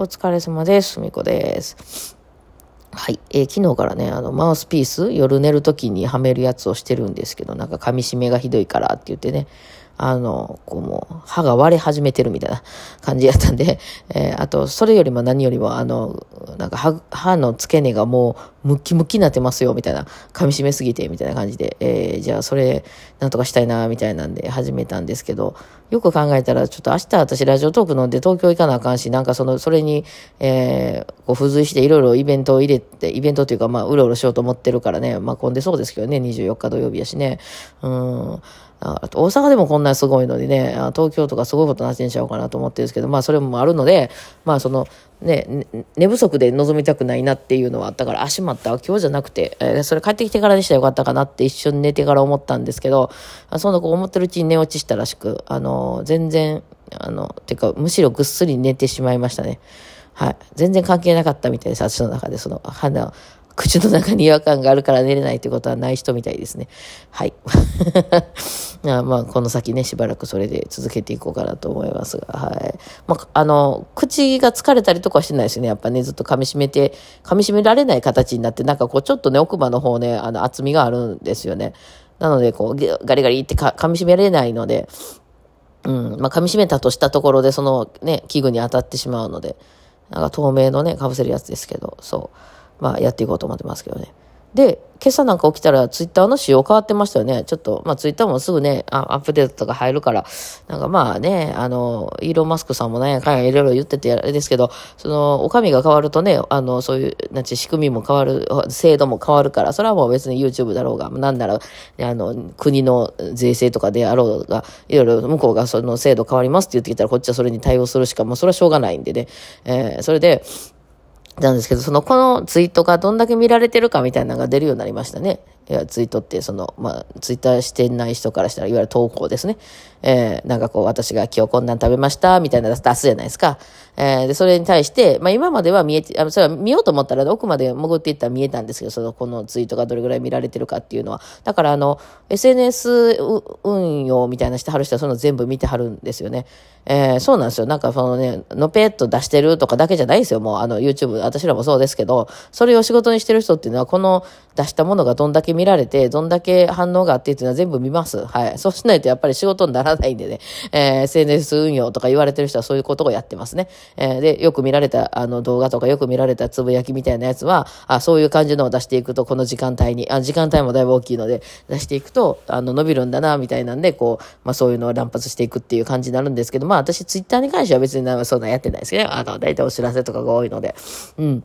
お疲れ様です。すみこです。はい。えー昨日からね、あの、マウスピース、夜寝る時にはめるやつをしてるんですけど、なんか噛み締めがひどいからって言ってね、あの、こうもう、歯が割れ始めてるみたいな感じやったんで、えーあと、それよりも何よりも、あの、なんか歯、歯の付け根がもう、ムッキムキになってますよ、みたいな、噛み締めすぎて、みたいな感じで、えーじゃあ、それ、なんとかしたいな、みたいなんで始めたんですけど、よく考えたら、ちょっと明日私ラジオトーク飲んで東京行かなあかんし、なんかその、それに、えーこう付随していろいろイベントを入れて、イベントというか、まあ、うろうろしようと思ってるからね、まあ、混んでそうですけどね、24日土曜日やしね。うん。あと大阪でもこんなすごいのにね、東京とかすごいことなってんちゃおうかなと思ってるんですけど、まあそれもあるので、まあその、ね、ね寝不足で臨みたくないなっていうのはあったから、あ、しまった、今日じゃなくて、えーそれ帰ってきてからにしたらよかったかなって一瞬寝てから思ったんですけど、そんなこう思ってるうちに寝落ちしたらしく、あの、全然、あの、てか、むしろぐっすり寝てしまいましたね。はい。全然関係なかったみたいです、私の中で、その、鼻、口の中に違和感があるから寝れないってことはない人みたいですね。はい。あまあ、この先ね、しばらくそれで続けていこうかなと思いますが、はい。まあ、あの、口が疲れたりとかはしてないですよね。やっぱね、ずっと噛み締めて、噛み締められない形になって、なんかこう、ちょっとね、奥歯の方ね、あの、厚みがあるんですよね。なので、こう、ガリガリって噛み締められないので、うん、まあ、噛み締めたとしたところで、そのね、器具に当たってしまうので、なんか透明のね、かぶせるやつですけど、そう。まあ、やっていこうと思ってますけどね。で、今朝なんか起きたらツイッターの仕様変わってましたよね。ちょっと、まあツイッターもすぐね、アップデートとか入るから、なんかまあね、あの、イーロン・マスクさんもね、かんやいろいろ言っててあれですけど、その、お上が変わるとね、あの、そういう、なんち仕組みも変わる、制度も変わるから、それはもう別に YouTube だろうが、なんなら、あの、国の税制とかであろうが、いろいろ向こうがその制度変わりますって言ってきたら、こっちはそれに対応するしか、もうそれはしょうがないんでね。えーそれで、なんですけど、その、このツイートがどんだけ見られてるかみたいなのが出るようになりましたね。いや、ツイートって、その、まあ、ツイッターしてない人からしたら、いわゆる投稿ですね。えーなんかこう、私が今日こんなん食べました、みたいなの出すじゃないですか。えーで、それに対して、まあ、今までは見えて、あそれは見ようと思ったら、奥まで潜っていったら見えたんですけど、その、このツイートがどれぐらい見られてるかっていうのは。だから、あの、SNS 運用みたいなしてはる人は、その全部見てはるんですよね。えーそうなんですよ。なんか、そのね、のぺっと出してるとかだけじゃないですよ。もう、あの、YouTube、私らもそうですけど、それを仕事にしてる人っていうのは、この出したものがどんだけ見られて、どんだけ反応があってっていうのは全部見ます。はい。そうしないとやっぱり仕事にならないんでね、えー SNS 運用とか言われてる人はそういうことをやってますね。えーで、よく見られたあの動画とかよく見られたつぶやきみたいなやつは、あ、そういう感じのを出していくと、この時間帯に、あ、時間帯もだいぶ大きいので、出していくと、あの、伸びるんだな、みたいなんで、こう、まあそういうのを乱発していくっていう感じになるんですけど、まあ私ツイッターに関しては別にそんなやってないですけどね。あの、大体お知らせとかが多いので。うん。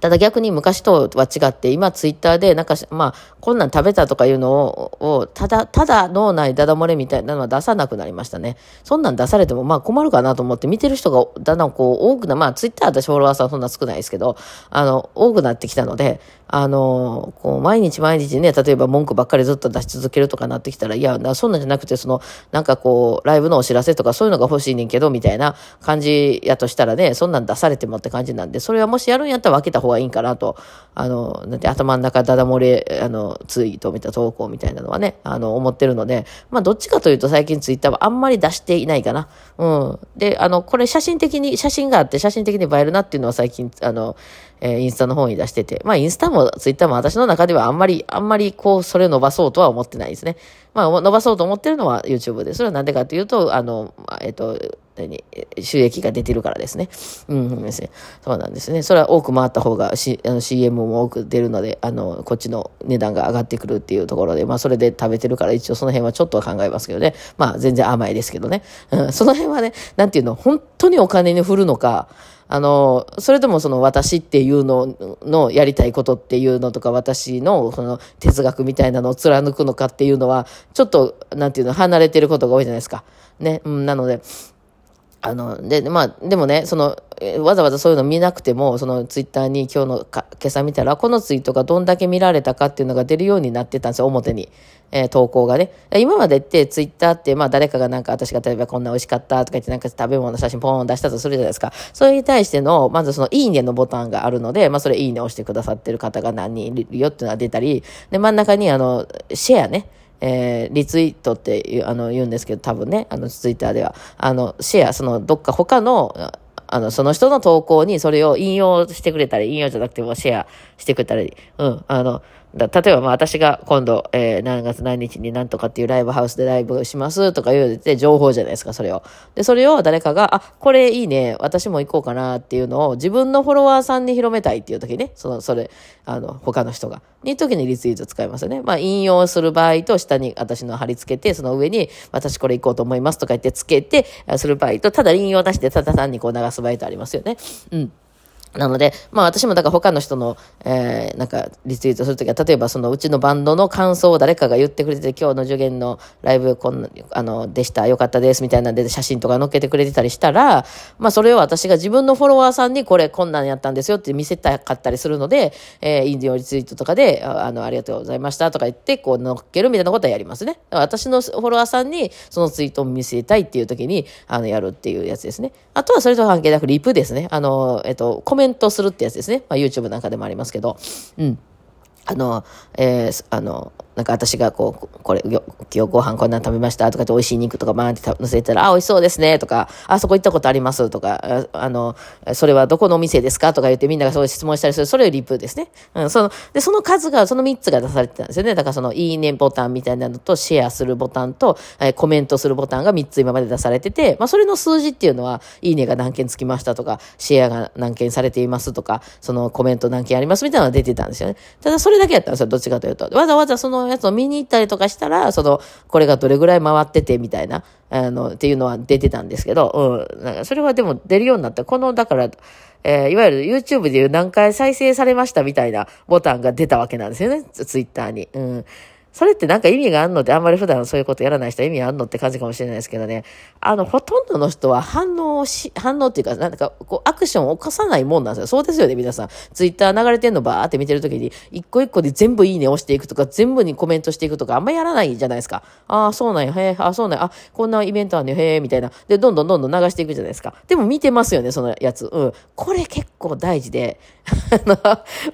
ただ逆に昔とは違って、今ツイッターでなんか、まあ、こんなん食べたとかいうのを、をただ、ただ脳内ダダ漏れみたいなのは出さなくなりましたね。そんなん出されてもまあ困るかなと思って見てる人がだんだんこう多くな、まあツイッター私フォロワーさんそんな少ないですけど、あの、多くなってきたので、あの、こう毎日毎日ね、例えば文句ばっかりずっと出し続けるとかなってきたら、いや、そんなんじゃなくて、その、なんかこう、ライブのお知らせとかそういうのが欲しいねんけど、みたいな感じやとしたらね、そんなん出されてもって感じなんで、それはもしやるんやったら分けた方がいいんかなと、あの、なんて頭の中ダダ漏れ、あの、ツイートみたいな投稿みたいなのはね、あの、思ってるので、まあ、どっちかというと最近ツイッターはあんまり出していないかな。うん。で、あの、これ写真的に、写真があって写真的に映えるなっていうのは最近、あの、えーインスタの方に出してて、まあ、インスタもツイッターも私の中ではあんまり、あんまりこう、それを伸ばそうとは思ってないですね。まあ、伸ばそうと思ってるのは YouTube で、それはなんでかというと、あの、えっと、何収益が出てるからですね。うん、ですね。そうなんですね。それは多く回った方が、C、あの CM も多く出るので、あの、こっちの値段が上がってくるっていうところで、まあ、それで食べてるから、一応その辺はちょっとは考えますけどね。まあ、全然甘いですけどね。うん、その辺はね、なんていうの、本当にお金に振るのか、あの、それともその私っていうののやりたいことっていうのとか私のその哲学みたいなのを貫くのかっていうのは、ちょっと、なんていうの、離れてることが多いじゃないですか。ね。うん、なので、あの、で、まあ、でもね、その、わざわざそういうの見なくても、そのツイッターに今日のか、今朝見たら、このツイートがどんだけ見られたかっていうのが出るようになってたんですよ、表に。えー投稿がね。今までってツイッターって、まあ誰かがなんか私が例えばこんな美味しかったとか言ってなんか食べ物の写真ポーン出したとするじゃないですか。それに対しての、まずそのいいねのボタンがあるので、まあそれいいね押してくださってる方が何人いるよっていうのが出たり、で、真ん中にあの、シェアね。えーリツイートっていうあの言うんですけど、多分ね、あのツイッターでは、あの、シェア、そのどっか他の、あの、その人の投稿にそれを引用してくれたり、引用じゃなくてもシェアしてくれたり、うん、あの、例えば、まあ、私が今度、えー、何月何日に何とかっていうライブハウスでライブしますとか言うて、情報じゃないですか、それを。で、それを誰かが、あ、これいいね、私も行こうかなっていうのを自分のフォロワーさんに広めたいっていう時ね、その、それ、あの、他の人が。に時にリツイート使いますよね。まあ、引用する場合と下に私の貼り付けて、その上に私これ行こうと思いますとか言ってつけて、する場合と、ただ引用出してただ単にこう流す場合とありますよね。うん。なので、まあ私もだから他の人の、えー、なんかリツイートするときは、例えばそのうちのバンドの感想を誰かが言ってくれて、今日の受験のライブこんな、あの、でした、よかったです、みたいなんで写真とか載っけてくれてたりしたら、まあそれを私が自分のフォロワーさんにこれこんなんやったんですよって見せたかったりするので、えー、インディオリツイートとかで、あの、ありがとうございましたとか言って、こう載っけるみたいなことはやりますね。私のフォロワーさんにそのツイートを見せたいっていう時に、あの、やるっていうやつですね。あとはそれと関係なくリプですね。あの、えっと、コメントするってやつですですね。まあ、YouTube なんかでもありますけど。うん。あの、えー、あの、なんか私がこう、これ、今日ご飯こんなん食べましたとかって美味しい肉とかバーンって乗せたら、あ、美味しそうですねとか、あ、そこ行ったことありますとか、あの、それはどこのお店ですかとか言ってみんながそういう質問したりする。それをリプですね。うん、その、で、その数が、その3つが出されてたんですよね。だからその、いいねボタンみたいなのと、シェアするボタンと、え、コメントするボタンが3つ今まで出されてて、まあ、それの数字っていうのは、いいねが何件つきましたとか、シェアが何件されていますとか、そのコメント何件ありますみたいなのが出てたんですよね。ただそれだけやったんですよ。どっちかというと。わざわざそののやつを見に行ったりとかしたら、その、これがどれぐらい回っててみたいな、あの、っていうのは出てたんですけど、うん。なんかそれはでも出るようになった。この、だから、えー、いわゆる YouTube でいう何回再生されましたみたいなボタンが出たわけなんですよね。ツイッターに。うん。それってなんか意味があんのってあんまり普段そういうことやらない人は意味あんのって感じかもしれないですけどね。あの、ほとんどの人は反応し、反応っていうか、なんか、こう、アクションを起こさないもんなんですよ。そうですよね、皆さん。ツイッター流れてんのバーって見てるときに、一個一個で全部いいね押していくとか、全部にコメントしていくとか、あんまやらないじゃないですか。ああ、そうなんや、へえ、あそうなんや、あ、こんなイベントあんねへえ、みたいな。で、どんどんどんどん流していくじゃないですか。でも見てますよね、そのやつ。うん。これ結構大事で、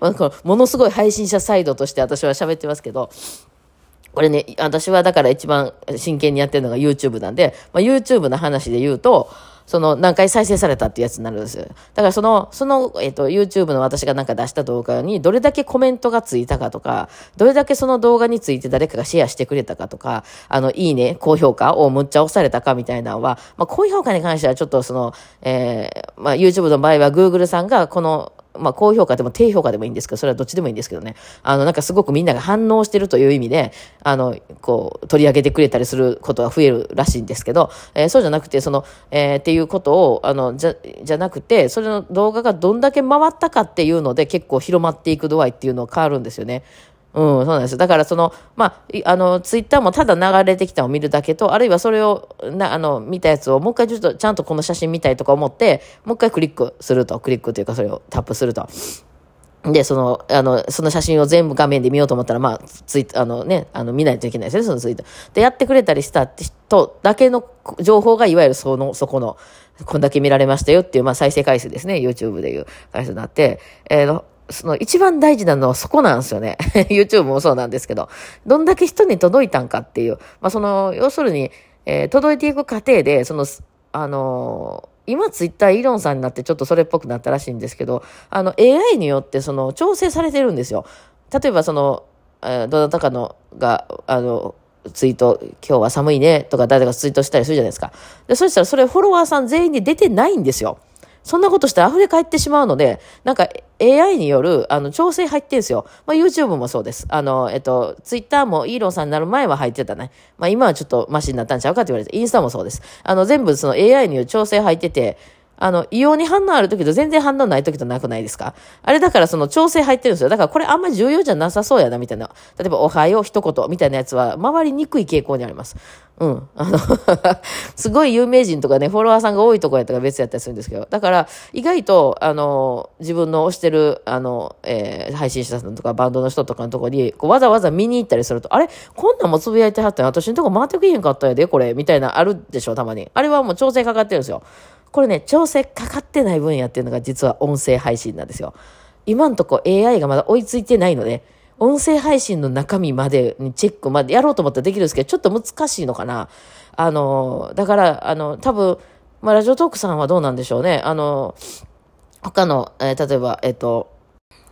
あの、ものすごい配信者サイドとして私は喋ってますけど、これね、私はだから一番真剣にやってるのが YouTube なんで、まあ、YouTube の話で言うと、その何回再生されたってやつになるんですよ。だからその、その、えっ、と、YouTube の私がなんか出した動画にどれだけコメントがついたかとか、どれだけその動画について誰かがシェアしてくれたかとか、あの、いいね、高評価をむっちゃ押されたかみたいなのは、まあ、高評価に関してはちょっとその、えー、まあ、YouTube の場合は Google さんがこの、まあ、高評価でも低評価でもいいんですけど、それはどっちでもいいんですけどね。あの、なんかすごくみんなが反応してるという意味で、あの、こう、取り上げてくれたりすることが増えるらしいんですけど、えー、そうじゃなくて、その、えー、っていうことを、あの、じゃ、じゃなくて、それの動画がどんだけ回ったかっていうので、結構広まっていく度合いっていうのは変わるんですよね。うん、そうなんです。だからその、まあ、あの、ツイッターもただ流れてきたのを見るだけと、あるいはそれを、な、あの、見たやつをもう一回ちょっとちゃんとこの写真見たいとか思って、もう一回クリックすると、クリックというかそれをタップすると。で、その、あの、その写真を全部画面で見ようと思ったら、まあ、ツイあのね、あの、見ないといけないですね、そのツイート。で、やってくれたりした人だけの情報が、いわゆるその、そこの、こんだけ見られましたよっていう、まあ、再生回数ですね、YouTube でいう回数になって、えー、その一番大事なのはそこなんですよね。YouTube もそうなんですけど、どんだけ人に届いたんかっていう、まあ、その、要するに、えー、届いていく過程で、その、あのー今ツイッターイーロンさんになってちょっとそれっぽくなったらしいんですけど、あの AI によってその調整されてるんですよ。例えばその、えー、どなたかのが、あの、ツイート、今日は寒いねとか誰かツイートしたりするじゃないですか。で、そしたらそれフォロワーさん全員に出てないんですよ。そんなことしたら溢れ返ってしまうので、なんか AI による、あの、調整入ってんすよ。まあ、YouTube もそうです。あの、えっと、Twitter もイーロンさんになる前は入ってたね。まあ、今はちょっとマシになったんちゃうかって言われて、インスタもそうです。あの、全部その AI による調整入ってて、あの、異様に反応ある時と全然反応ない時となくないですか？あれだからその調整入ってるんですよ。だからこれあんまり重要じゃなさそうやな、みたいな。例えば、おはよう一言みたいなやつは回りにくい傾向にあります。うん。あの すごい有名人とかね、フォロワーさんが多いとこやったら別やったりするんですけど。だから、意外と、あの、自分の推してる、あの、えー、配信者さんとかバンドの人とかのとこに、こうわざわざ見に行ったりすると、あれ？こんなんもつぶやいてはったん私のとこ回ってくれへんかったやで、これ。みたいなあるでしょ、たまに。あれはもう調整かかってるんですよ。これね、調整かかってない分野っていうのが実は音声配信なんですよ。今んとこ AI がまだ追いついてないので、音声配信の中身までにチェックまでやろうと思ったらできるんですけど、ちょっと難しいのかな。あの、だから、あの、多分、まあ、ラジオトークさんはどうなんでしょうね。あの、他の、えー、例えば、えっ、ー、と、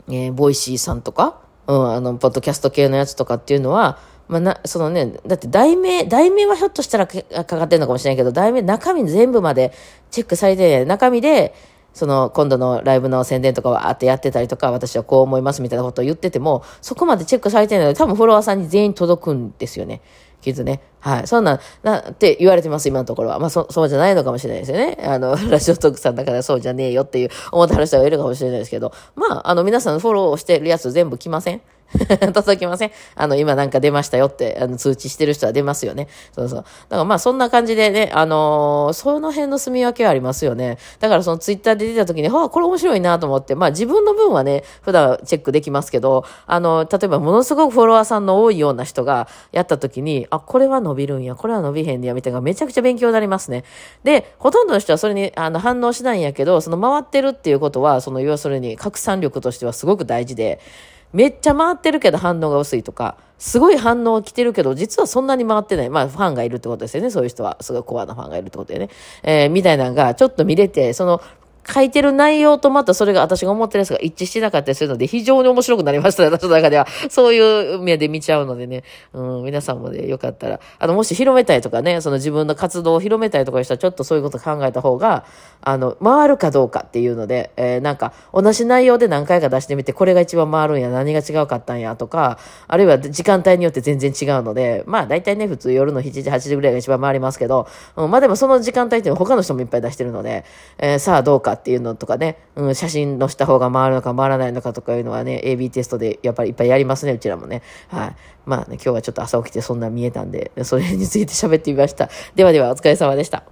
えー、ボイシーさんとか、うん、あの、ポッドキャスト系のやつとかっていうのは、まあ、な、そのね、だって題名、題名はひょっとしたらかかってるのかもしれないけど、題名、中身全部までチェックされてない、中身で、その、今度のライブの宣伝とかはあってやってたりとか、私はこう思いますみたいなことを言ってても、そこまでチェックされてないので、多分フォロワーさんに全員届くんですよね。きっとね。はい。そんな、な、って言われてます、今のところは。まあ、そ、そうじゃないのかもしれないですよね。あの、ラジオトークさんだからそうじゃねえよっていう思ってはる人がいるかもしれないですけど、まあ、あの、皆さんフォローしてるやつ全部来ません？届きませんあの、今なんか出ましたよって、あの、通知してる人は出ますよね。そうそう。だからまあ、そんな感じでね、あのー、その辺の住み分けはありますよね。だからそのツイッターで出た時に、はあ、これ面白いなと思って、まあ自分の分はね、普段チェックできますけど、あの、例えばものすごくフォロワーさんの多いような人がやった時に、あ、これは伸びるんや、これは伸びへんねや、みたいなめちゃくちゃ勉強になりますね。で、ほとんどの人はそれにあの反応しないんやけど、その回ってるっていうことは、その要するに拡散力としてはすごく大事で、めっちゃ回ってるけど反応が薄いとか、すごい反応来てるけど、実はそんなに回ってない。まあ、ファンがいるってことですよね。そういう人は。すごいコアなファンがいるってことでね。えー、みたいなのが、ちょっと見れて、その、書いてる内容とまたそれが私が思ってるやつが一致してなかったりするので、非常に面白くなりましたね、私の中では。そういう目で見ちゃうのでね。うん、皆さんもね、よかったら。あの、もし広めたいとかね、その自分の活動を広めたいとかしたら、ちょっとそういうこと考えた方が、あの、回るかどうかっていうので、えー、なんか、同じ内容で何回か出してみて、これが一番回るんや、何が違うかったんやとか、あるいは時間帯によって全然違うので、まあ、大体ね、普通夜の7時、8時ぐらいが一番回りますけど、うん、まあでもその時間帯って他の人もいっぱい出してるので、えー、さあどうかっていうのとかね、うん、写真のした方が回るのか回らないのかとかいうのはね、AB テストでやっぱりいっぱいやりますね、うちらもね。はい。まあね、今日はちょっと朝起きてそんな見えたんで、それについて喋ってみました。ではでは、お疲れ様でした。